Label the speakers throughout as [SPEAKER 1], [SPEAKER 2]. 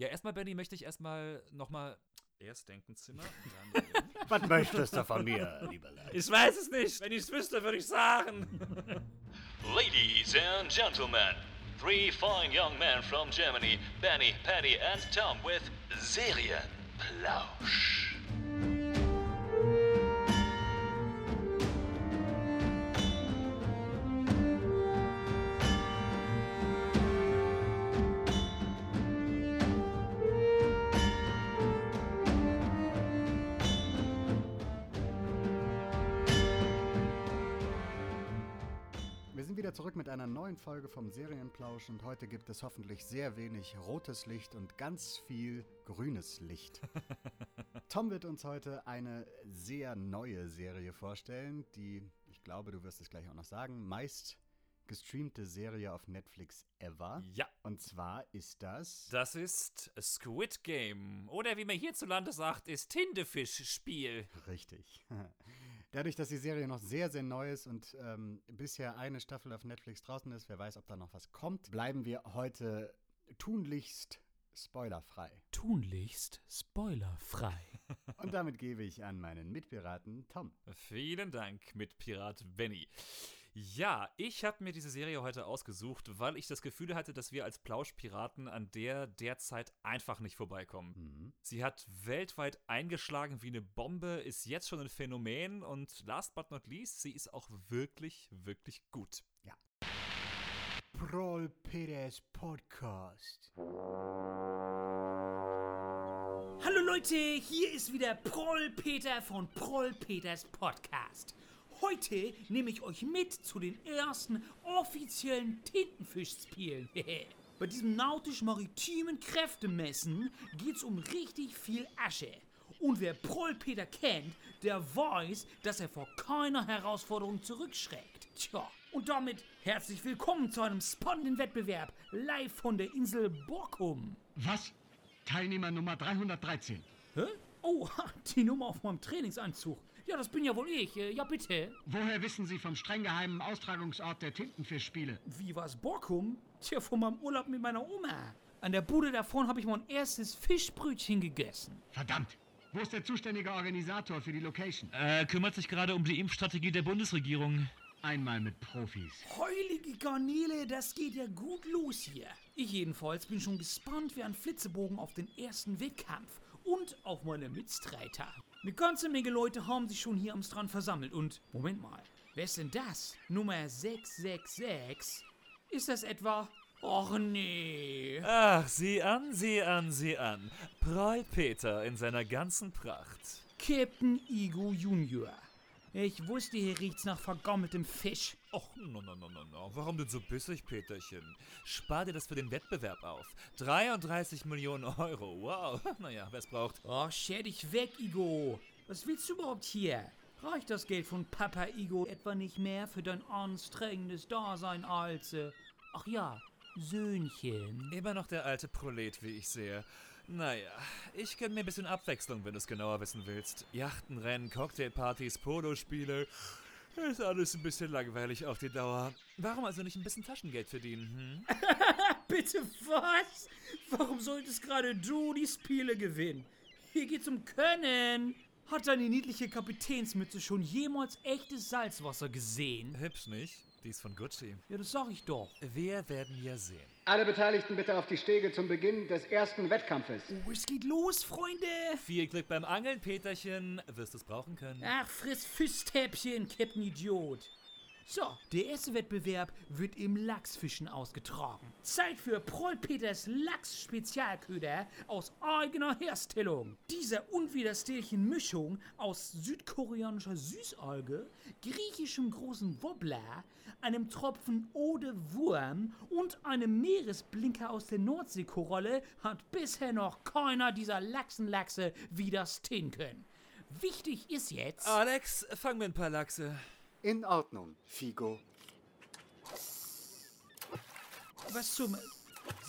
[SPEAKER 1] Ja, erstmal, Benny, möchte ich erstmal nochmal erst Denkenzimmer, dann.
[SPEAKER 2] Was möchtest du von mir, lieber Lars?
[SPEAKER 1] ich weiß es nicht. Wenn ich es wüsste, würde ich sagen.
[SPEAKER 3] Ladies and gentlemen, three fine young men from Germany, Benny, Patty, and Tom with Serienplausch.
[SPEAKER 2] Neuen Folge vom Serienplausch und heute gibt es hoffentlich sehr wenig rotes Licht und ganz viel grünes Licht. Tom wird uns heute eine sehr neue Serie vorstellen, die, ich glaube, du wirst es gleich auch noch sagen, meist gestreamte Serie auf Netflix ever.
[SPEAKER 1] Ja.
[SPEAKER 2] Und zwar ist das.
[SPEAKER 1] Das ist Squid Game. Oder wie man hierzulande sagt, ist Tindefisch-Spiel.
[SPEAKER 2] Richtig. Dadurch, dass die Serie noch sehr, sehr neu ist und ähm, bisher eine Staffel auf Netflix draußen ist, wer weiß, ob da noch was kommt, bleiben wir heute tunlichst spoilerfrei.
[SPEAKER 1] Tunlichst spoilerfrei.
[SPEAKER 2] Und damit gebe ich an meinen Mitpiraten Tom.
[SPEAKER 1] Vielen Dank, Mitpirat Benny. Ja, ich habe mir diese Serie heute ausgesucht, weil ich das Gefühl hatte, dass wir als Plauschpiraten an der derzeit einfach nicht vorbeikommen. Sie hat weltweit eingeschlagen wie eine Bombe, ist jetzt schon ein Phänomen und last but not least, sie ist auch wirklich, wirklich gut.
[SPEAKER 2] Ja. Prol Peters Podcast.
[SPEAKER 4] Hallo Leute, hier ist wieder Proll Peter von Proll Peters Podcast. Heute nehme ich euch mit zu den ersten offiziellen Tintenfischspielen. Bei diesem nautisch-maritimen Kräftemessen geht's um richtig viel Asche. Und wer Proll Peter kennt, der weiß, dass er vor keiner Herausforderung zurückschreckt. Tja, und damit herzlich willkommen zu einem spannenden Wettbewerb live von der Insel Borkum.
[SPEAKER 5] Was? Teilnehmer Nummer 313.
[SPEAKER 4] Hä? Oh, die Nummer auf meinem Trainingsanzug. Ja, das bin ja wohl ich. Äh, Ja, bitte.
[SPEAKER 5] Woher wissen Sie vom streng geheimen Austragungsort der Tintenfischspiele?
[SPEAKER 4] Wie war's Borkum? Tja, von meinem Urlaub mit meiner Oma. An der Bude davon habe ich mein erstes Fischbrötchen gegessen.
[SPEAKER 5] Verdammt! Wo ist der zuständige Organisator für die Location?
[SPEAKER 6] Äh, kümmert sich gerade um die Impfstrategie der Bundesregierung.
[SPEAKER 5] Einmal mit Profis.
[SPEAKER 4] Heilige Garnele, das geht ja gut los hier. Ich jedenfalls bin schon gespannt wie ein Flitzebogen auf den ersten Wettkampf und auf meine Mitstreiter. Eine ganze Menge Leute haben sich schon hier am Strand versammelt und, Moment mal, wer ist denn das? Nummer 666? Ist das etwa... Och nee.
[SPEAKER 1] Ach, sieh an, sieh an, sieh an. Prall Peter in seiner ganzen Pracht.
[SPEAKER 4] Captain Igo Junior. Ich wusste, hier riecht's nach vergammeltem Fisch.
[SPEAKER 1] Och, no, no, no, no, no. Warum denn so bissig, Peterchen? Spar dir das für den Wettbewerb auf. 33 Millionen Euro, wow. Naja, wer's braucht.
[SPEAKER 4] Oh, scher dich weg, Igo. Was willst du überhaupt hier? Reicht das Geld von Papa Igo etwa nicht mehr für dein anstrengendes Dasein als... Äh, ach ja, Söhnchen?
[SPEAKER 1] Immer noch der alte Prolet, wie ich sehe. Naja, ich gönn mir ein bisschen Abwechslung, wenn du es genauer wissen willst. Yachtenrennen, Cocktailpartys, Polospiele. Ist alles ein bisschen langweilig auf die Dauer. Warum also nicht ein bisschen Taschengeld verdienen, hm?
[SPEAKER 4] Bitte was? Warum solltest gerade du die Spiele gewinnen? Hier geht's um Können. Hat deine niedliche Kapitänsmütze schon jemals echtes Salzwasser gesehen?
[SPEAKER 1] Hübsch nicht? Die ist von Gucci.
[SPEAKER 4] Ja, das sag ich doch.
[SPEAKER 1] Wir werden ja sehen.
[SPEAKER 7] Alle Beteiligten bitte auf die Stege zum Beginn des ersten Wettkampfes.
[SPEAKER 4] Oh, es geht los, Freunde.
[SPEAKER 1] Viel Glück beim Angeln, Peterchen. Wirst es brauchen können.
[SPEAKER 4] Ach, friss Fischstäbchen, Captain Idiot. So, der erste Wettbewerb wird im Lachsfischen ausgetragen. Zeit für Prollpeters Lachs-Spezialköder aus eigener Herstellung. Dieser unwiderstehlichen Mischung aus südkoreanischer Süßalge, griechischem großen Wobbler, einem Tropfen Ode Wurm und einem Meeresblinker aus der Nordseekoralle hat bisher noch keiner dieser Lachsenlachse widerstehen können. Wichtig ist jetzt...
[SPEAKER 1] Alex, fang mir ein paar Lachse.
[SPEAKER 2] In Ordnung, Figo.
[SPEAKER 4] Was zum...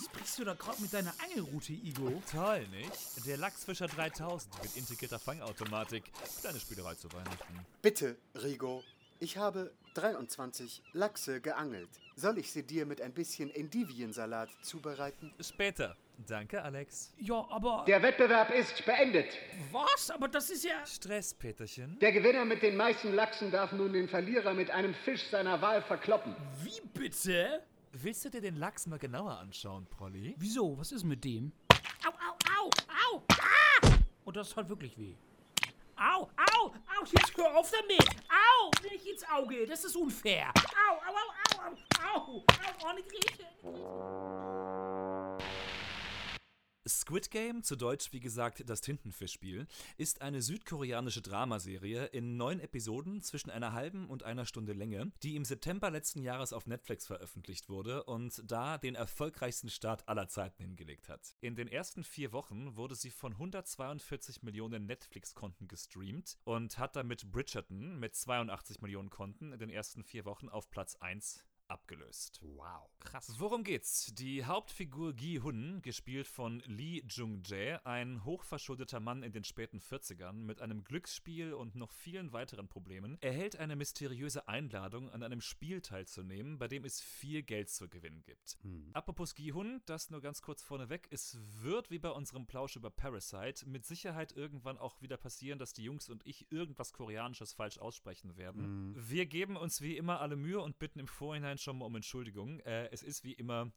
[SPEAKER 4] Sprichst du da gerade mit deiner Angelroute, Igo?
[SPEAKER 1] Toll, nicht? Der Lachsfischer 3000 mit integrierter Fangautomatik. Kleine Spielerei zu Weihnachten.
[SPEAKER 8] Bitte, Rigo. Ich habe 23 Lachse geangelt. Soll ich sie dir mit ein bisschen Endiviensalat zubereiten?
[SPEAKER 1] Später. Danke, Alex.
[SPEAKER 4] Ja, aber.
[SPEAKER 7] Der Wettbewerb ist beendet.
[SPEAKER 4] Was? Aber das ist ja.
[SPEAKER 1] Stress, Peterchen.
[SPEAKER 7] Der Gewinner mit den meisten Lachsen darf nun den Verlierer mit einem Fisch seiner Wahl verkloppen.
[SPEAKER 4] Wie bitte?
[SPEAKER 1] Willst du dir den Lachs mal genauer anschauen, Prolly?
[SPEAKER 4] Wieso? Was ist mit dem? Au, au, au, au! Ah! Und das hat wirklich weh. Au, au, au, jetzt hör auf damit! Au, nicht ins Auge, das ist unfair! Au, au, au, au, au, au, au, oh, nicht riechen!
[SPEAKER 1] Squid Game, zu Deutsch wie gesagt das Tintenfischspiel, ist eine südkoreanische Dramaserie in neun Episoden zwischen einer halben und einer Stunde Länge, die im September letzten Jahres auf Netflix veröffentlicht wurde und da den erfolgreichsten Start aller Zeiten hingelegt hat. In den ersten vier Wochen wurde sie von 142 Millionen Netflix-Konten gestreamt und hat damit Bridgerton mit 82 Millionen Konten in den ersten vier Wochen auf Platz 1 abgelöst.
[SPEAKER 2] Wow.
[SPEAKER 1] Krass. Worum geht's? Die Hauptfigur Gi Hun, gespielt von Lee Jung-jae, ein hochverschuldeter Mann in den späten 40ern mit einem Glücksspiel und noch vielen weiteren Problemen, erhält eine mysteriöse Einladung, an einem Spiel teilzunehmen, bei dem es viel Geld zu gewinnen gibt.
[SPEAKER 2] Hm.
[SPEAKER 1] Apropos Gi Hun, das nur ganz kurz vorneweg, es wird wie bei unserem Plausch über Parasite mit Sicherheit irgendwann auch wieder passieren, dass die Jungs und ich irgendwas Koreanisches falsch aussprechen werden. Wir geben uns wie immer alle Mühe und bitten im Vorhinein schon mal um Entschuldigung. Äh, es ist wie immer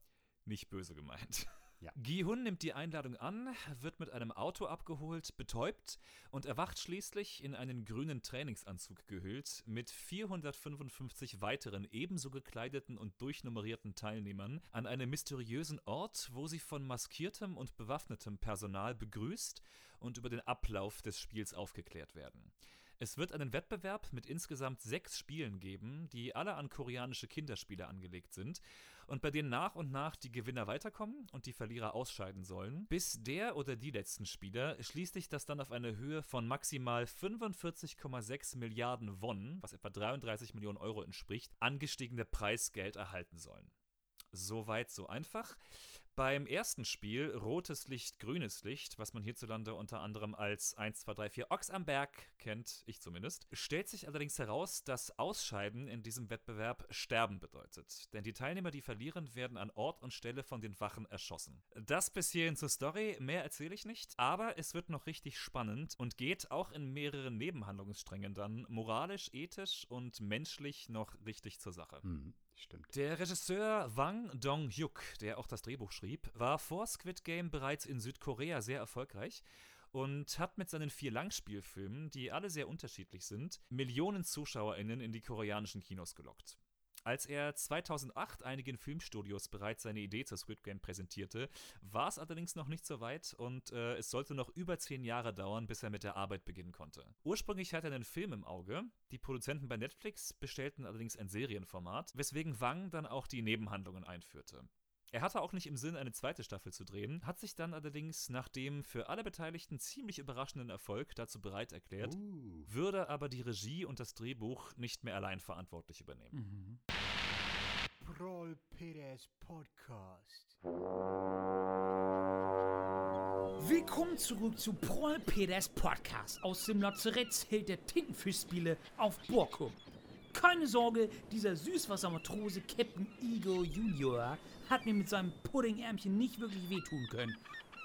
[SPEAKER 1] nicht böse gemeint.
[SPEAKER 2] Ja.
[SPEAKER 1] Gi-hun nimmt die Einladung an, wird mit einem Auto abgeholt, betäubt und erwacht schließlich in einen grünen Trainingsanzug gehüllt mit 455 weiteren ebenso gekleideten und durchnummerierten Teilnehmern an einem mysteriösen Ort, wo sie von maskiertem und bewaffnetem Personal begrüßt und über den Ablauf des Spiels aufgeklärt werden. Es wird einen Wettbewerb mit insgesamt sechs Spielen geben, die alle an koreanische Kinderspiele angelegt sind und bei denen nach und nach die Gewinner weiterkommen und die Verlierer ausscheiden sollen, bis der oder die letzten Spieler schließlich das dann auf eine Höhe von maximal 45,6 Milliarden Won, was etwa 33 Millionen Euro entspricht, angestiegene Preisgeld erhalten sollen. Soweit, so einfach. Beim ersten Spiel, rotes Licht, grünes Licht, was man hierzulande unter anderem als 1, 2, 3, 4 Ochs am Berg kennt, ich zumindest, stellt sich allerdings heraus, dass Ausscheiden in diesem Wettbewerb Sterben bedeutet. Denn die Teilnehmer, die verlieren, werden an Ort und Stelle von den Wachen erschossen. Das bis hierhin zur Story, mehr erzähle ich nicht, aber es wird noch richtig spannend und geht auch in mehreren Nebenhandlungssträngen dann moralisch, ethisch und menschlich noch richtig zur Sache.
[SPEAKER 2] Hm, stimmt.
[SPEAKER 1] Der Regisseur Wang Dong-hyuk, der auch das Drehbuch schrieb, war vor Squid Game bereits in Südkorea sehr erfolgreich und hat mit seinen vier Langspielfilmen, die alle sehr unterschiedlich sind, Millionen ZuschauerInnen in die koreanischen Kinos gelockt. Als er 2008 einigen Filmstudios bereits seine Idee zur Squid Game präsentierte, war es allerdings noch nicht so weit und äh, es sollte noch über zehn Jahre dauern, bis er mit der Arbeit beginnen konnte. Ursprünglich hatte er einen Film im Auge, die Produzenten bei Netflix bestellten allerdings ein Serienformat, weswegen Wang dann auch die Nebenhandlungen einführte. Er hatte auch nicht im Sinn, eine zweite Staffel zu drehen, hat sich dann allerdings nach dem für alle Beteiligten ziemlich überraschenden Erfolg dazu bereit erklärt,
[SPEAKER 2] Uh.
[SPEAKER 1] würde aber die Regie und das Drehbuch nicht mehr allein verantwortlich übernehmen.
[SPEAKER 2] Proll Peters Podcast.
[SPEAKER 4] Willkommen zurück zu Proll Peters Podcast aus dem Lazarettsheld der Tintenfischspiele auf Borkum. Keine Sorge, dieser Süßwassermatrose Captain Ego Junior hat mir mit seinem Puddingärmchen nicht wirklich wehtun können.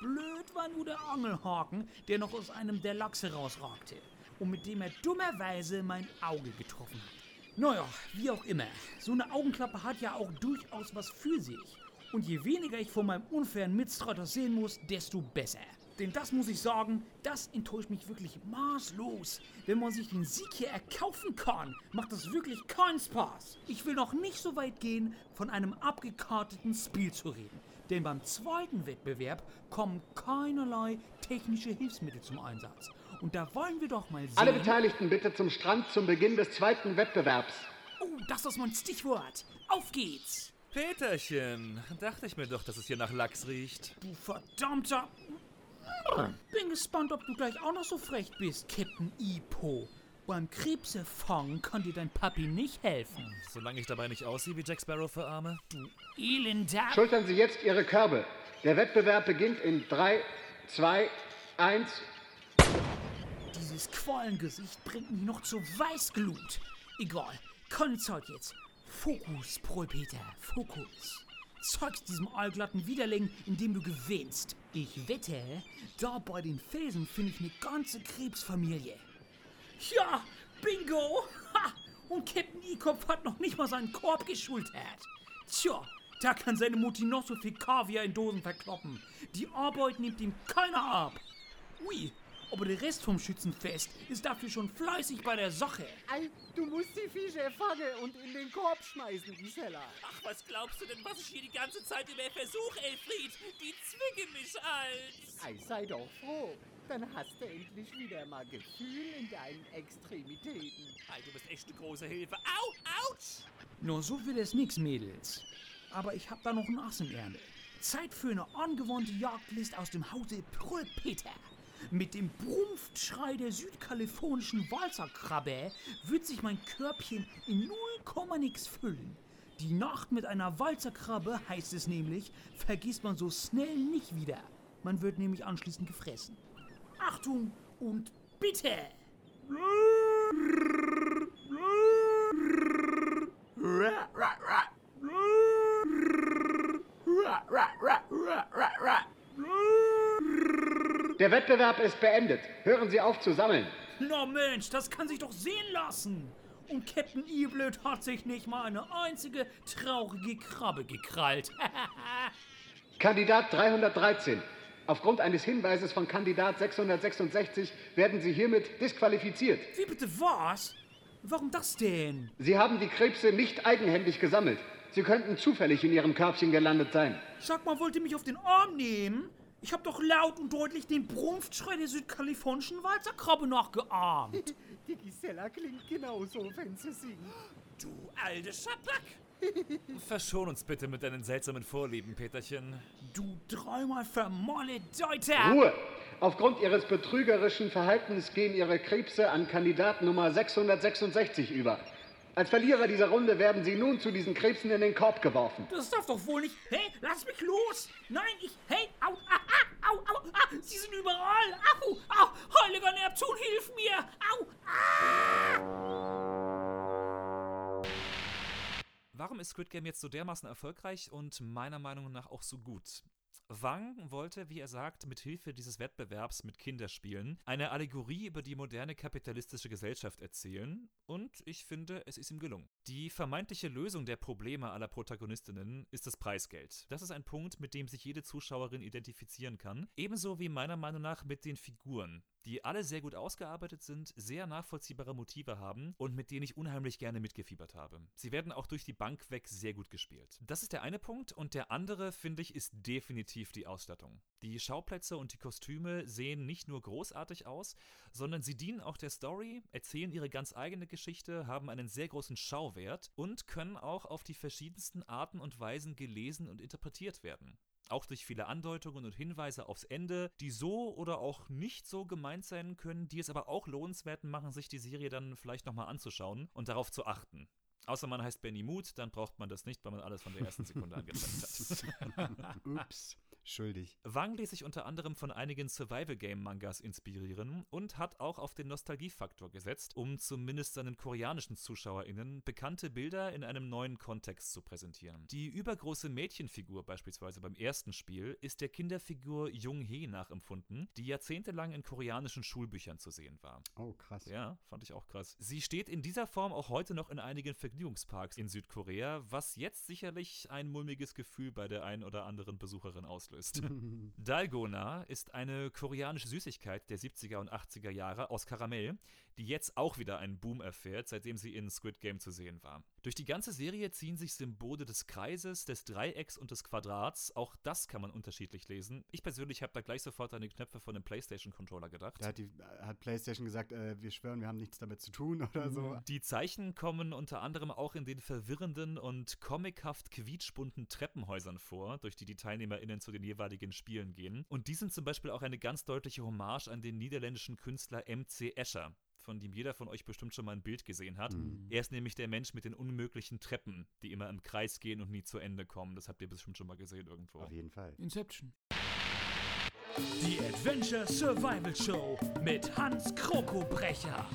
[SPEAKER 4] Blöd war nur der Angelhaken, der noch aus einem der Lachse rausragte und mit dem er dummerweise mein Auge getroffen hat. Naja, wie auch immer, so eine Augenklappe hat ja auch durchaus was für sich. Und je weniger ich von meinem unfairen Mitstreiter sehen muss, desto besser. Denn das muss ich sagen, das enttäuscht mich wirklich maßlos. Wenn man sich den Sieg hier erkaufen kann, macht das wirklich keinen Spaß. Ich will noch nicht so weit gehen, von einem abgekarteten Spiel zu reden. Denn beim zweiten Wettbewerb kommen keinerlei technische Hilfsmittel zum Einsatz. Und da wollen wir doch mal sehen.
[SPEAKER 7] Alle Beteiligten bitte zum Strand zum Beginn des zweiten Wettbewerbs.
[SPEAKER 4] Oh, das ist mein Stichwort. Auf geht's.
[SPEAKER 1] Peterchen, dachte ich mir doch, dass es hier nach Lachs riecht.
[SPEAKER 4] Du verdammter. Bin gespannt, ob du gleich auch noch so frech bist, Captain Ipo. Beim Krebsefangen kann dir dein Papi nicht helfen.
[SPEAKER 1] Solange ich dabei nicht aussehe wie Jack Sparrow für Arme.
[SPEAKER 4] Elender.
[SPEAKER 7] Schultern Sie jetzt Ihre Körbe. Der Wettbewerb beginnt in 3, 2, 1.
[SPEAKER 4] Dieses Quallengesicht bringt mich noch zur Weißglut. Egal, keine Zeit jetzt. Fokus, Propeter, Fokus. zeugst diesem allglatten Widerling, indem du gewinnst. Ich wette, da bei den Felsen finde ich eine ganze Krebsfamilie. Ja, bingo! Ha! Und Captain E-Kopf hat noch nicht mal seinen Korb geschultert. Tja, da kann seine Mutti noch so viel Kaviar in Dosen verkloppen. Die Arbeit nimmt ihm keiner ab. Ui, aber der Rest vom Schützenfest ist dafür schon fleißig bei der Sache.
[SPEAKER 9] Ei, du musst die Viecher fangen und in den Korb schmeißen, Gisela.
[SPEAKER 10] Ach, was glaubst du denn, was ich hier die ganze Zeit über versuche, Elfried? Die zwingen mich als.
[SPEAKER 9] Ei, sei doch froh. Dann hast du endlich wieder mal Gefühl in deinen Extremitäten.
[SPEAKER 10] Ei, du bist echt eine große Hilfe. Au, ouch!
[SPEAKER 4] Nur so will es nix, Mädels. Aber ich hab da noch ein Ass im Ärmel. Zeit für eine angewohnte Jagdlist aus dem Hause Pröpeter. Mit dem Brumpftschrei der südkalifornischen Walzerkrabbe wird sich mein Körbchen in 0, nix füllen. Die Nacht mit einer Walzerkrabbe, heißt es nämlich, vergisst man so schnell nicht wieder. Man wird nämlich anschließend gefressen. Achtung und bitte!
[SPEAKER 7] Der Wettbewerb ist beendet. Hören Sie auf zu sammeln.
[SPEAKER 4] Na Mensch, das kann sich doch sehen lassen. Und Captain Eblöd hat sich nicht mal eine einzige traurige Krabbe gekrallt.
[SPEAKER 7] Kandidat 313. Aufgrund eines Hinweises von Kandidat 666 werden Sie hiermit disqualifiziert.
[SPEAKER 4] Wie bitte was? Warum das denn?
[SPEAKER 7] Sie haben die Krebse nicht eigenhändig gesammelt. Sie könnten zufällig in Ihrem Körbchen gelandet sein.
[SPEAKER 4] Sag mal, wollt ihr mich auf den Arm nehmen? Ich hab doch laut und deutlich den Brumpftschrei der südkalifornischen Walzerkrabbe nachgeahmt.
[SPEAKER 9] Die Gisela klingt genauso, wenn sie singt.
[SPEAKER 10] Du alte Schabrack!
[SPEAKER 1] Verschon uns bitte mit deinen seltsamen Vorlieben, Peterchen.
[SPEAKER 4] Du dreimal vermoledeuter!
[SPEAKER 7] Ruhe! Aufgrund Ihres betrügerischen Verhaltens gehen Ihre Krebse an Kandidat Nummer 666 über. Als Verlierer dieser Runde werden Sie nun zu diesen Krebsen in den Korb geworfen.
[SPEAKER 4] Das darf doch wohl nicht. Hey, lass mich los! Nein, ich. Hey, au, ah, ah, au, au, ah, sie sind überall! Au, au, heiliger Neptun, hilf mir! Au, ah!
[SPEAKER 1] Warum ist Squid Game jetzt so dermaßen erfolgreich und meiner Meinung nach auch so gut? Wang wollte, wie er sagt, mit Hilfe dieses Wettbewerbs mit Kinderspielen eine Allegorie über die moderne kapitalistische Gesellschaft erzählen und ich finde, es ist ihm gelungen. Die vermeintliche Lösung der Probleme aller Protagonistinnen ist das Preisgeld. Das ist ein Punkt, mit dem sich jede Zuschauerin identifizieren kann, ebenso wie meiner Meinung nach mit den Figuren, die alle sehr gut ausgearbeitet sind, sehr nachvollziehbare Motive haben und mit denen ich unheimlich gerne mitgefiebert habe. Sie werden auch durch die Bank weg sehr gut gespielt. Das ist der eine Punkt und der andere, finde ich, ist definitiv die Ausstattung. Die Schauplätze und die Kostüme sehen nicht nur großartig aus, sondern sie dienen auch der Story, erzählen ihre ganz eigene Geschichte, haben einen sehr großen Schauwert und können auch auf die verschiedensten Arten und Weisen gelesen und interpretiert werden. Auch durch viele Andeutungen und Hinweise aufs Ende, die so oder auch nicht so gemeint sein können, die es aber auch lohnenswert machen, sich die Serie dann vielleicht nochmal anzuschauen und darauf zu achten. Außer man heißt Benny Mood, dann braucht man das nicht, weil man alles von der ersten Sekunde angezeigt hat.
[SPEAKER 2] Ups, schuldig.
[SPEAKER 1] Wang ließ sich unter anderem von einigen Survival-Game-Mangas inspirieren und hat auch auf den Nostalgiefaktor gesetzt, um zumindest seinen koreanischen ZuschauerInnen bekannte Bilder in einem neuen Kontext zu präsentieren. Die übergroße Mädchenfigur beispielsweise beim ersten Spiel ist der Kinderfigur Jung Hee nachempfunden, die jahrzehntelang in koreanischen Schulbüchern zu sehen war.
[SPEAKER 2] Oh, krass.
[SPEAKER 1] Ja, fand ich auch krass. Sie steht in dieser Form auch heute noch in einigen Vergnügungsparks in Südkorea, was jetzt sicherlich ein mulmiges Gefühl bei der ein oder anderen Besucherin auslöst. Dalgona ist eine koreanische Süßigkeit der 70er und 80er Jahre aus Karamell, die jetzt auch wieder einen Boom erfährt, seitdem sie in Squid Game zu sehen war. Durch die ganze Serie ziehen sich Symbole des Kreises, des Dreiecks und des Quadrats. Auch das kann man unterschiedlich lesen. Ich persönlich habe da gleich sofort an die Knöpfe von dem PlayStation-Controller gedacht.
[SPEAKER 2] Da hat, die, hat PlayStation gesagt, äh, wir schwören, wir haben nichts damit zu tun oder so.
[SPEAKER 1] Die Zeichen kommen unter anderem auch in den verwirrenden und comichaft quietschbunten Treppenhäusern vor, durch die die TeilnehmerInnen zu den jeweiligen Spielen gehen. Und die sind zum Beispiel auch eine ganz deutliche Hommage an den niederländischen Künstler MC Escher von dem jeder von euch bestimmt schon mal ein Bild gesehen hat.
[SPEAKER 2] Mhm.
[SPEAKER 1] Er ist nämlich der Mensch mit den unmöglichen Treppen, die immer im Kreis gehen und nie zu Ende kommen. Das habt ihr bestimmt schon mal gesehen irgendwo.
[SPEAKER 2] Auf jeden Fall.
[SPEAKER 4] Inception. Die Adventure Survival Show mit Hans Krokobrecher.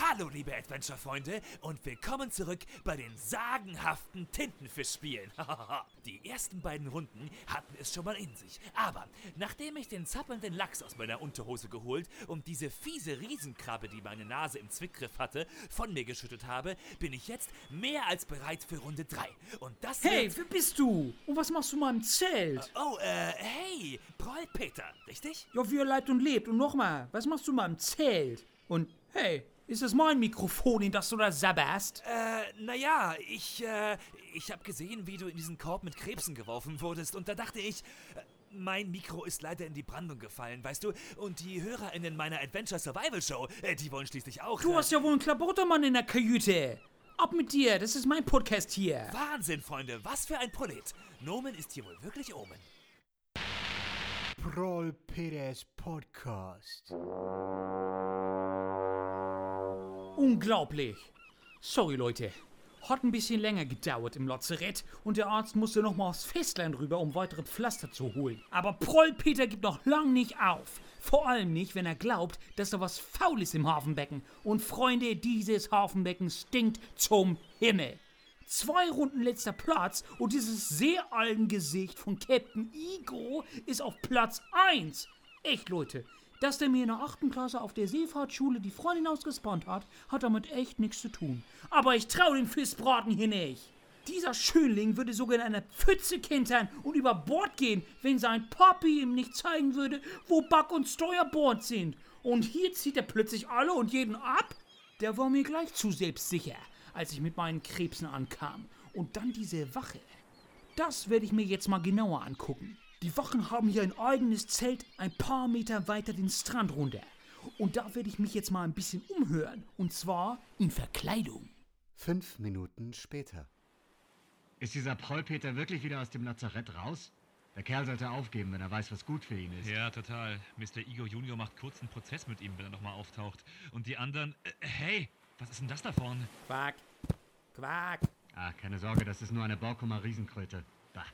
[SPEAKER 10] Hallo, liebe Adventure-Freunde und willkommen zurück bei den sagenhaften Tintenfischspielen. Die ersten beiden Runden hatten es schon mal in sich. Aber nachdem ich den zappelnden Lachs aus meiner Unterhose geholt und diese fiese Riesenkrabbe, die meine Nase im Zwickgriff hatte, von mir geschüttelt habe, bin ich jetzt mehr als bereit für Runde 3. Und das
[SPEAKER 4] Hey, wer bist du? Und was machst du mal im Zelt?
[SPEAKER 10] Oh, äh, hey, Proll Peter, richtig?
[SPEAKER 4] Ja, wie er lebt und lebt. Und nochmal, was machst du mal im Zelt? Und hey, ist das mein Mikrofon, in das du da sabberst?
[SPEAKER 10] Äh, naja, ich, äh, ich hab gesehen, wie du in diesen Korb mit Krebsen geworfen wurdest und da dachte ich, äh, mein Mikro ist leider in die Brandung gefallen, weißt du? Und die HörerInnen meiner Adventure Survival Show, äh, die wollen schließlich auch.
[SPEAKER 4] Du
[SPEAKER 10] äh,
[SPEAKER 4] hast ja wohl einen Klabottermann in der Kajüte. Ab mit dir, das ist mein Podcast hier.
[SPEAKER 10] Wahnsinn, Freunde, was für ein Prolet. Nomen ist hier wohl wirklich Omen.
[SPEAKER 2] Proll Peters Podcast.
[SPEAKER 4] Unglaublich. Sorry, Leute. Hat ein bisschen länger gedauert im Lazarett und der Arzt musste noch mal aufs Festland rüber, um weitere Pflaster zu holen. Aber Prollpeter gibt noch lang nicht auf. Vor allem nicht, wenn er glaubt, dass da was faul ist im Hafenbecken. Und Freunde, dieses Hafenbecken stinkt zum Himmel. Zwei Runden letzter Platz und dieses Seealgengesicht von Captain Igo ist auf Platz 1. Echt, Leute. Dass der mir in der 8. Klasse auf der Seefahrtschule die Freundin ausgespannt hat, hat damit echt nichts zu tun. Aber ich trau den Fischbraten hier nicht. Dieser Schönling würde sogar in einer Pfütze kentern und über Bord gehen, wenn sein Papi ihm nicht zeigen würde, wo Back- und Steuerbord sind. Und hier zieht er plötzlich alle und jeden ab? Der war mir gleich zu selbstsicher, als ich mit meinen Krebsen ankam. Und dann diese Wache. Das werde ich mir jetzt mal genauer angucken. Die Wachen haben hier ein eigenes Zelt ein paar Meter weiter den Strand runter. Und da werde ich mich jetzt mal ein bisschen umhören. Und zwar in Verkleidung.
[SPEAKER 2] Fünf Minuten später.
[SPEAKER 5] Ist dieser Prollpeter wirklich wieder aus dem Lazarett raus? Der Kerl sollte aufgeben, wenn er weiß, was gut für ihn ist.
[SPEAKER 6] Ja, total. Mr. Igor Junior macht kurzen Prozess mit ihm, wenn er nochmal auftaucht. Und die anderen. Äh, hey, was ist denn das da vorne?
[SPEAKER 4] Quack. Quack.
[SPEAKER 5] Ah, keine Sorge, das ist nur eine Borkumer Riesenkröte. Bah,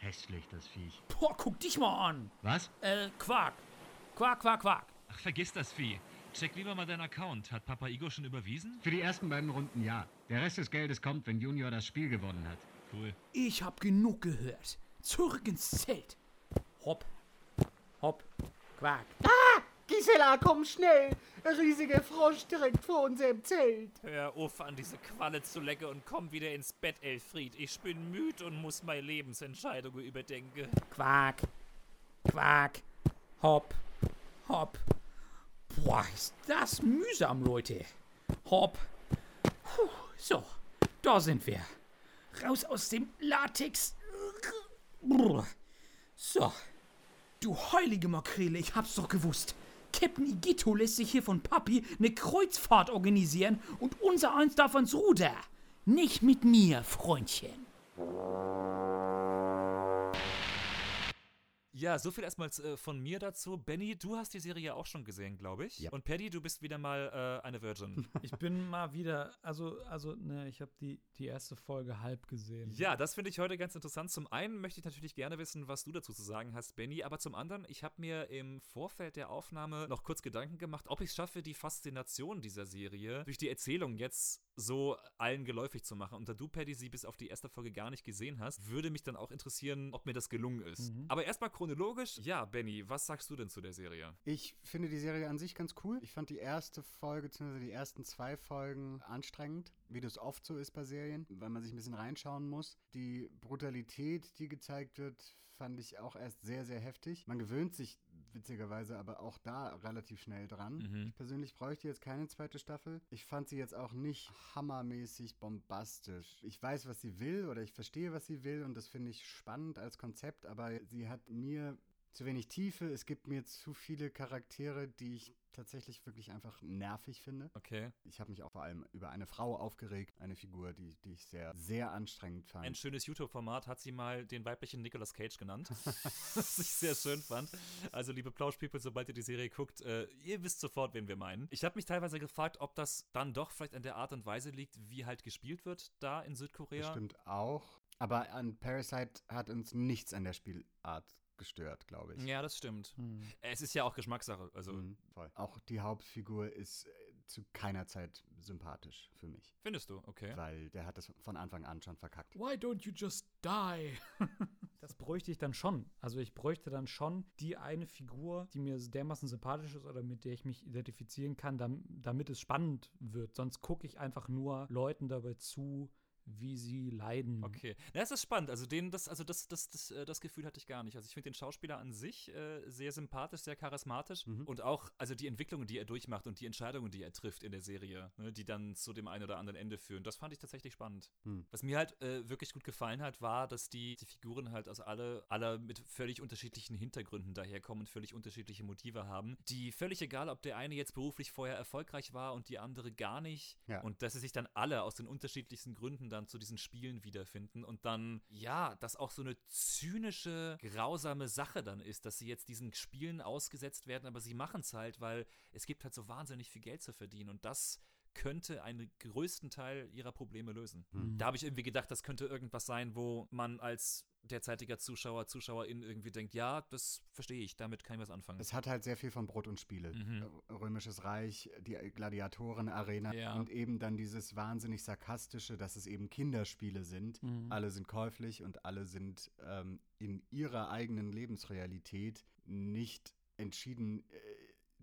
[SPEAKER 5] hässlich, das Viech.
[SPEAKER 4] Boah, guck dich mal an.
[SPEAKER 5] Was?
[SPEAKER 4] Äh, Quark. Quark, Quark, Quark.
[SPEAKER 6] Ach, vergiss das Vieh. Check lieber mal deinen Account. Hat Papa Igor schon überwiesen?
[SPEAKER 5] Für die ersten beiden Runden ja. Der Rest des Geldes kommt, wenn Junior das Spiel gewonnen hat.
[SPEAKER 6] Cool.
[SPEAKER 4] Ich hab genug gehört. Zurück ins Zelt. Hopp. Hopp. Quack.
[SPEAKER 9] Ah! Gisela, komm schnell! Ein riesiger Frosch direkt vor unserem Zelt.
[SPEAKER 1] Hör auf, an diese Qualle zu lecken und komm wieder ins Bett, Elfried. Ich bin müde und muss meine Lebensentscheidungen überdenken.
[SPEAKER 4] Quack. Quack. Hopp. Hopp. Boah, ist das mühsam, Leute. Hopp. Puh, so, da sind wir. Raus aus dem Latex. So. Du heilige Makrele, ich hab's doch gewusst. Captain Igito lässt sich hier von Papi eine Kreuzfahrt organisieren und unser eins darf ans Ruder. Nicht mit mir, Freundchen.
[SPEAKER 1] Ja, so viel erstmal äh, von mir dazu. Benny, du hast die Serie ja auch schon gesehen, glaube ich.
[SPEAKER 2] Ja.
[SPEAKER 1] Und Paddy, du bist wieder mal äh, eine Virgin.
[SPEAKER 11] Ich bin mal wieder, also, also, ne, ich habe die, die erste Folge halb gesehen.
[SPEAKER 1] Ja, das finde ich heute ganz interessant. Zum einen möchte ich natürlich gerne wissen, was du dazu zu sagen hast, Benny. Aber zum anderen, ich habe mir im Vorfeld der Aufnahme noch kurz Gedanken gemacht, ob ich es schaffe, die Faszination dieser Serie durch die Erzählung jetzt so allen geläufig zu machen. Und da du, Paddy, sie bis auf die erste Folge gar nicht gesehen hast, würde mich dann auch interessieren, ob mir das gelungen ist.
[SPEAKER 11] Mhm.
[SPEAKER 1] Aber erstmal chronologisch. Ja, Benny, was sagst du denn zu der Serie?
[SPEAKER 2] Ich finde die Serie an sich ganz cool. Ich fand die erste Folge, beziehungsweise die ersten zwei Folgen anstrengend, wie das oft so ist bei Serien, weil man sich ein bisschen reinschauen muss. Die Brutalität, die gezeigt wird, fand ich auch erst sehr, sehr heftig. Man gewöhnt sich witzigerweise aber auch da relativ schnell dran.
[SPEAKER 1] Mhm.
[SPEAKER 2] Ich persönlich bräuchte jetzt keine zweite Staffel. Ich fand sie jetzt auch nicht hammermäßig bombastisch. Ich weiß, was sie will oder ich verstehe, was sie will und das finde ich spannend als Konzept, aber sie hat mir zu wenig Tiefe. Es gibt mir zu viele Charaktere, die ich tatsächlich wirklich einfach nervig finde.
[SPEAKER 1] Okay.
[SPEAKER 2] Ich habe mich auch vor allem über eine Frau aufgeregt, eine Figur, die, die ich sehr, sehr anstrengend fand.
[SPEAKER 1] Ein schönes YouTube-Format hat sie mal den weiblichen Nicolas Cage genannt. was ich sehr schön fand. Also, liebe Plausch-People, sobald ihr die Serie guckt, äh, ihr wisst sofort, wen wir meinen. Ich habe mich teilweise gefragt, ob das dann doch vielleicht an der Art und Weise liegt, wie halt gespielt wird da in Südkorea.
[SPEAKER 2] Bestimmt auch. Aber an Parasite hat uns nichts an der Spielart gestört, glaube ich.
[SPEAKER 1] Ja, das stimmt.
[SPEAKER 11] Hm.
[SPEAKER 1] Es ist ja auch Geschmackssache. Also,
[SPEAKER 2] Mhm, voll. Auch die Hauptfigur ist äh, zu keiner Zeit sympathisch für mich.
[SPEAKER 1] Findest du? Okay.
[SPEAKER 2] Weil der hat das von Anfang an schon verkackt.
[SPEAKER 4] Why don't you just die? das bräuchte ich dann schon. Also ich bräuchte dann schon die eine Figur, die mir dermaßen sympathisch ist oder mit der ich mich identifizieren kann, dam damit es spannend wird. Sonst gucke ich einfach nur Leuten dabei zu, wie sie leiden.
[SPEAKER 1] Okay. Na, es ist spannend. Also, den, das, also das, das, das, äh, das Gefühl hatte ich gar nicht. Also, ich finde den Schauspieler an sich äh, sehr sympathisch, sehr charismatisch. Mhm. Und auch, also die Entwicklungen, die er durchmacht und die Entscheidungen, die er trifft in der Serie, ne, die dann zu dem einen oder anderen Ende führen, das fand ich tatsächlich spannend. Mhm. Was mir halt äh, wirklich gut gefallen hat, war, dass die, die Figuren halt also alle, alle mit völlig unterschiedlichen Hintergründen daherkommen und völlig unterschiedliche Motive haben. Die völlig egal, ob der eine jetzt beruflich vorher erfolgreich war und die andere gar nicht. Ja. Und dass sie sich dann alle aus den unterschiedlichsten Gründen dann zu diesen Spielen wiederfinden und dann, ja, das auch so eine zynische, grausame Sache dann ist, dass sie jetzt diesen Spielen ausgesetzt werden, aber sie machen es halt, weil es gibt halt so wahnsinnig viel Geld zu verdienen und das könnte einen größten Teil ihrer Probleme lösen. Mhm. Da habe ich irgendwie gedacht, das könnte irgendwas sein, wo man als derzeitiger Zuschauer, Zuschauerin irgendwie denkt, ja, das verstehe ich, damit kann ich was anfangen.
[SPEAKER 2] Es hat halt sehr viel von Brot und Spiele. Mhm. Äh, Römisches Reich, die Gladiatoren-Arena ja. und eben dann dieses wahnsinnig sarkastische, dass es eben Kinderspiele sind. Mhm. Alle sind käuflich und alle sind ähm, in ihrer eigenen Lebensrealität nicht entschieden äh,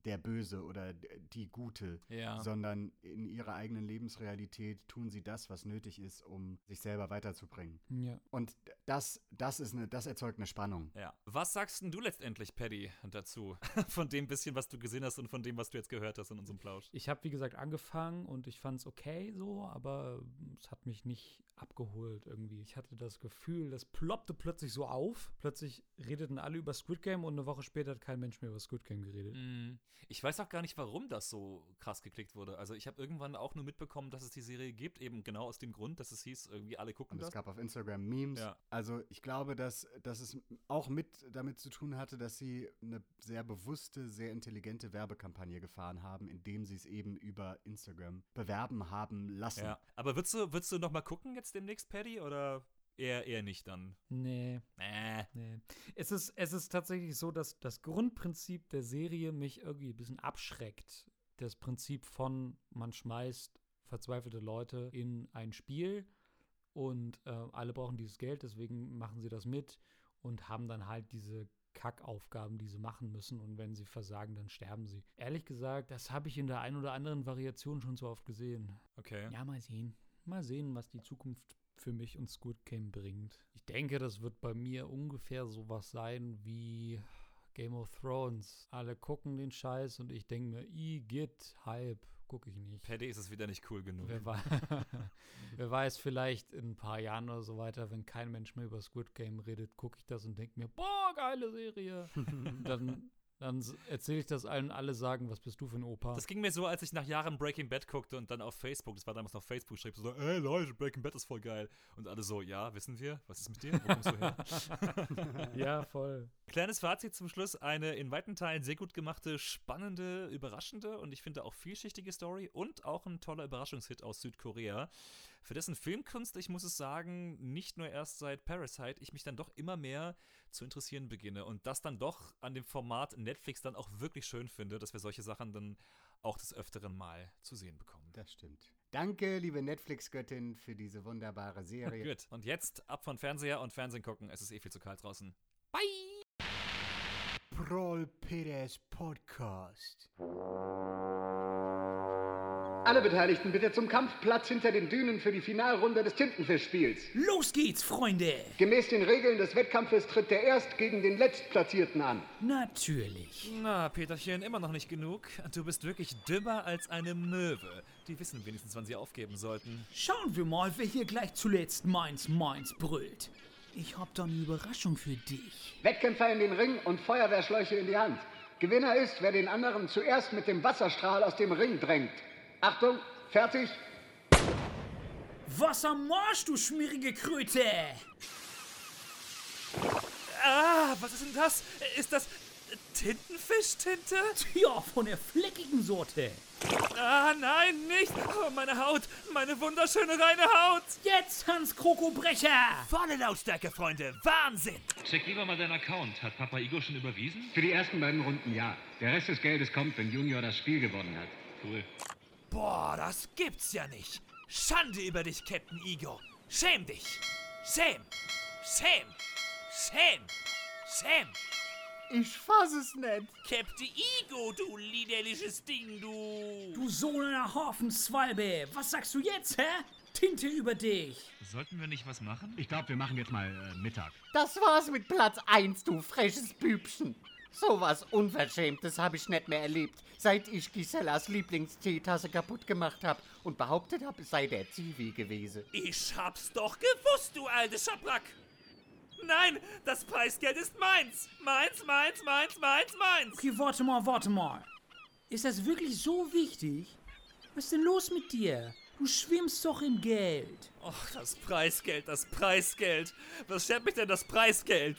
[SPEAKER 2] der Böse oder die Gute, ja. sondern in ihrer eigenen Lebensrealität tun sie das, was nötig ist, um sich selber weiterzubringen. Ja. Und das, das, ist eine, das erzeugt eine Spannung.
[SPEAKER 1] Ja. Was sagst denn du letztendlich, Paddy, dazu? Von dem bisschen, was du gesehen hast und von dem, was du jetzt gehört hast in unserem Plausch.
[SPEAKER 4] Ich habe, wie gesagt, angefangen und ich fand es okay so, aber es hat mich nicht abgeholt irgendwie. Ich hatte das Gefühl, das ploppte plötzlich so auf. Plötzlich redeten alle über Squid Game und eine Woche später hat kein Mensch mehr über Squid Game geredet.
[SPEAKER 1] Mm. Ich weiß auch gar nicht, warum das so krass geklickt wurde. Also ich habe irgendwann auch nur mitbekommen, dass es die Serie gibt, eben genau aus dem Grund, dass es hieß, irgendwie alle gucken
[SPEAKER 2] und
[SPEAKER 1] das.
[SPEAKER 2] Es gab auf Instagram Memes. Ja. Also ich glaube, dass, dass es auch mit damit zu tun hatte, dass sie eine sehr bewusste, sehr intelligente Werbekampagne gefahren haben, indem sie es eben über Instagram bewerben haben lassen. Ja.
[SPEAKER 1] Aber würdest du, würdest du noch mal gucken jetzt demnächst, Paddy, oder Eher, eher nicht dann.
[SPEAKER 4] Nee.
[SPEAKER 1] Äh.
[SPEAKER 4] Nee. Es ist, es ist tatsächlich so, dass das Grundprinzip der Serie mich irgendwie ein bisschen abschreckt. Das Prinzip von, man schmeißt verzweifelte Leute in ein Spiel und äh, alle brauchen dieses Geld, deswegen machen sie das mit und haben dann halt diese Kackaufgaben, die sie machen müssen und wenn sie versagen, dann sterben sie. Ehrlich gesagt, das habe ich in der einen oder anderen Variation schon so oft gesehen.
[SPEAKER 1] Okay.
[SPEAKER 4] Ja, mal sehen. Mal sehen, was die Zukunft für mich und Squid Game bringt. Ich denke, das wird bei mir ungefähr sowas sein wie Game of Thrones. Alle gucken den Scheiß und ich denke mir, i git Hype, gucke ich nicht.
[SPEAKER 1] Per ist es wieder nicht cool genug.
[SPEAKER 4] Wer, weiß, wer weiß, vielleicht in ein paar Jahren oder so weiter, wenn kein Mensch mehr über Squid Game redet, gucke ich das und denke mir, boah, geile Serie. dann dann erzähle ich das allen, alle sagen, was bist du für ein Opa?
[SPEAKER 1] Das ging mir so, als ich nach Jahren Breaking Bad guckte und dann auf Facebook, das war damals noch Facebook, schrieb so, ey Leute, Breaking Bad ist voll geil. Und alle so, ja, wissen wir, was ist mit dir? Wo kommst du her?
[SPEAKER 4] ja, voll.
[SPEAKER 1] Kleines Fazit zum Schluss, eine in weiten Teilen sehr gut gemachte, spannende, überraschende und ich finde auch vielschichtige Story und auch ein toller Überraschungshit aus Südkorea für dessen Filmkunst, ich muss es sagen, nicht nur erst seit Parasite, ich mich dann doch immer mehr zu interessieren beginne und das dann doch an dem Format Netflix dann auch wirklich schön finde, dass wir solche Sachen dann auch des Öfteren mal zu sehen bekommen.
[SPEAKER 2] Das stimmt. Danke, liebe Netflix-Göttin, für diese wunderbare Serie.
[SPEAKER 1] Gut, und jetzt ab von Fernseher und Fernsehen gucken. Es ist eh viel zu kalt draußen. Bye!
[SPEAKER 2] Prol Peters Podcast.
[SPEAKER 12] Alle Beteiligten bitte zum Kampfplatz hinter den Dünen für die Finalrunde des Tintenfischspiels.
[SPEAKER 13] Los geht's, Freunde!
[SPEAKER 12] Gemäß den Regeln des Wettkampfes tritt der Erst gegen den Letztplatzierten an.
[SPEAKER 13] Natürlich.
[SPEAKER 1] Na, Peterchen, immer noch nicht genug. Du bist wirklich dümmer als eine Möwe. Die wissen wenigstens, wann sie aufgeben sollten.
[SPEAKER 13] Schauen wir mal, wer hier gleich zuletzt Mainz Mainz brüllt. Ich hab da eine Überraschung für dich.
[SPEAKER 12] Wettkämpfer in den Ring und Feuerwehrschläuche in die Hand. Gewinner ist, wer den anderen zuerst mit dem Wasserstrahl aus dem Ring drängt. Achtung, fertig.
[SPEAKER 13] Wassermarsch, du schmierige Kröte!
[SPEAKER 1] Ah, was ist denn das? Ist das Tintenfischtinte?
[SPEAKER 13] Ja, von der fleckigen Sorte.
[SPEAKER 1] Ah, nein, nicht! Oh, meine Haut! Meine wunderschöne reine Haut!
[SPEAKER 13] Jetzt, Hans Krokobrecher!
[SPEAKER 14] Volle Lautstärke, Freunde! Wahnsinn!
[SPEAKER 15] Check lieber mal deinen Account. Hat Papa Igor schon überwiesen?
[SPEAKER 16] Für die ersten beiden Runden ja. Der Rest des Geldes kommt, wenn Junior das Spiel gewonnen hat.
[SPEAKER 15] Cool.
[SPEAKER 10] Boah, das gibt's ja nicht. Schande über dich, Captain Ego. Schäm dich. Schäm. Schäm. Schäm. Schäm.
[SPEAKER 9] Ich fass es nicht.
[SPEAKER 10] Captain Ego, du liederliches Ding, du.
[SPEAKER 4] Du Sohn einer Hafenzwalbe, was sagst du jetzt, hä? Tinte über dich.
[SPEAKER 6] Sollten wir nicht was machen?
[SPEAKER 5] Ich glaube, wir machen jetzt mal äh, Mittag.
[SPEAKER 9] Das war's mit Platz 1, du freches Bübchen. So was Unverschämtes habe ich nicht mehr erlebt, seit ich Gisellas Lieblingsteetasse kaputt gemacht habe und behauptet habe, es sei der Zivi gewesen.
[SPEAKER 10] Ich hab's doch gewusst, du alte Schabrack. Nein, das Preisgeld ist meins. Meins, meins, meins, meins, meins.
[SPEAKER 4] Okay, warte mal, warte mal. Ist das wirklich so wichtig? Was ist denn los mit dir? Du schwimmst doch im Geld.
[SPEAKER 1] Och, das Preisgeld, das Preisgeld. Was stellt mich denn das Preisgeld?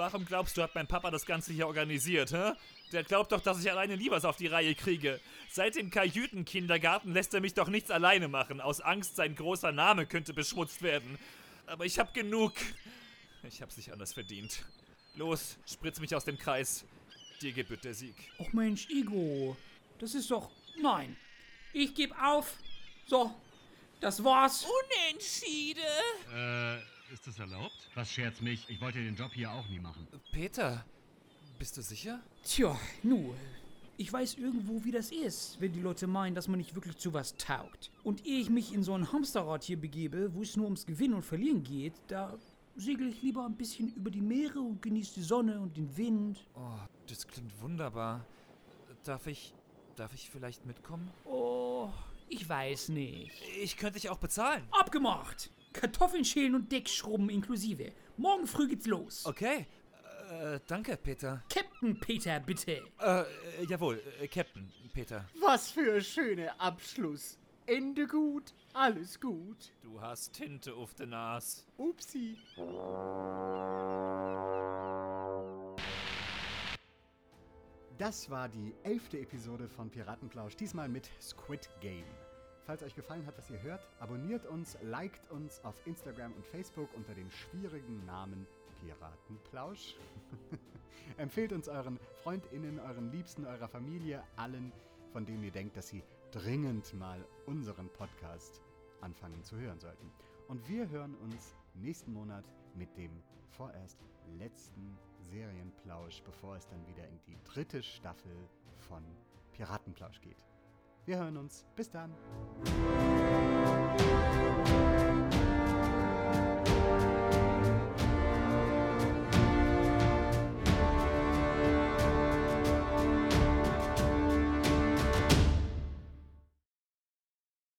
[SPEAKER 1] Warum glaubst du, hat mein Papa das Ganze hier organisiert, hä? Der glaubt doch, dass ich alleine nie was auf die Reihe kriege. Seit dem Kajütenkindergarten lässt er mich doch nichts alleine machen, aus Angst, sein großer Name könnte beschmutzt werden. Aber ich hab genug. Ich hab's nicht anders verdient. Los, spritz mich aus dem Kreis. Dir gebührt der Sieg.
[SPEAKER 4] Och Mensch, Igo. Das ist doch. Nein. Ich geb auf. So. Das war's.
[SPEAKER 10] Unentschieden.
[SPEAKER 6] Äh, ist das erlaubt?
[SPEAKER 5] Was scherzt mich? Ich wollte den Job hier auch nie machen.
[SPEAKER 1] Peter, bist du sicher?
[SPEAKER 4] Tja, nu. Ich weiß irgendwo, wie das ist, wenn die Leute meinen, dass man nicht wirklich zu was taugt. Und ehe ich mich in so ein Hamsterrad hier begebe, wo es nur ums Gewinnen und Verlieren geht, da segel ich lieber ein bisschen über die Meere und genieße die Sonne und den Wind.
[SPEAKER 1] Oh, das klingt wunderbar. Darf ich. Darf ich vielleicht mitkommen?
[SPEAKER 4] Oh, ich weiß nicht.
[SPEAKER 1] Ich könnte dich auch bezahlen.
[SPEAKER 4] Abgemacht! Kartoffeln schälen und Deckschrubben inklusive. Morgen früh geht's los.
[SPEAKER 1] Okay. Äh, danke, Peter.
[SPEAKER 4] Captain Peter, bitte.
[SPEAKER 1] Äh, äh, jawohl, äh, Captain Peter.
[SPEAKER 9] Was für ein schöner Abschluss. Ende gut, alles gut.
[SPEAKER 1] Du hast Tinte auf der Nas.
[SPEAKER 9] Upsi.
[SPEAKER 2] Das war die elfte Episode von Piratenplausch, diesmal mit Squid Game. Falls euch gefallen hat, was ihr hört, abonniert uns, liked uns auf Instagram und Facebook unter dem schwierigen Namen Piratenplausch. Empfehlt uns euren FreundInnen, euren Liebsten, eurer Familie, allen, von denen ihr denkt, dass sie dringend mal unseren Podcast anfangen zu hören sollten. Und wir hören uns nächsten Monat mit dem vorerst letzten Serienplausch, bevor es dann wieder in die dritte Staffel von Piratenplausch geht. Wir hören uns. Bis dann.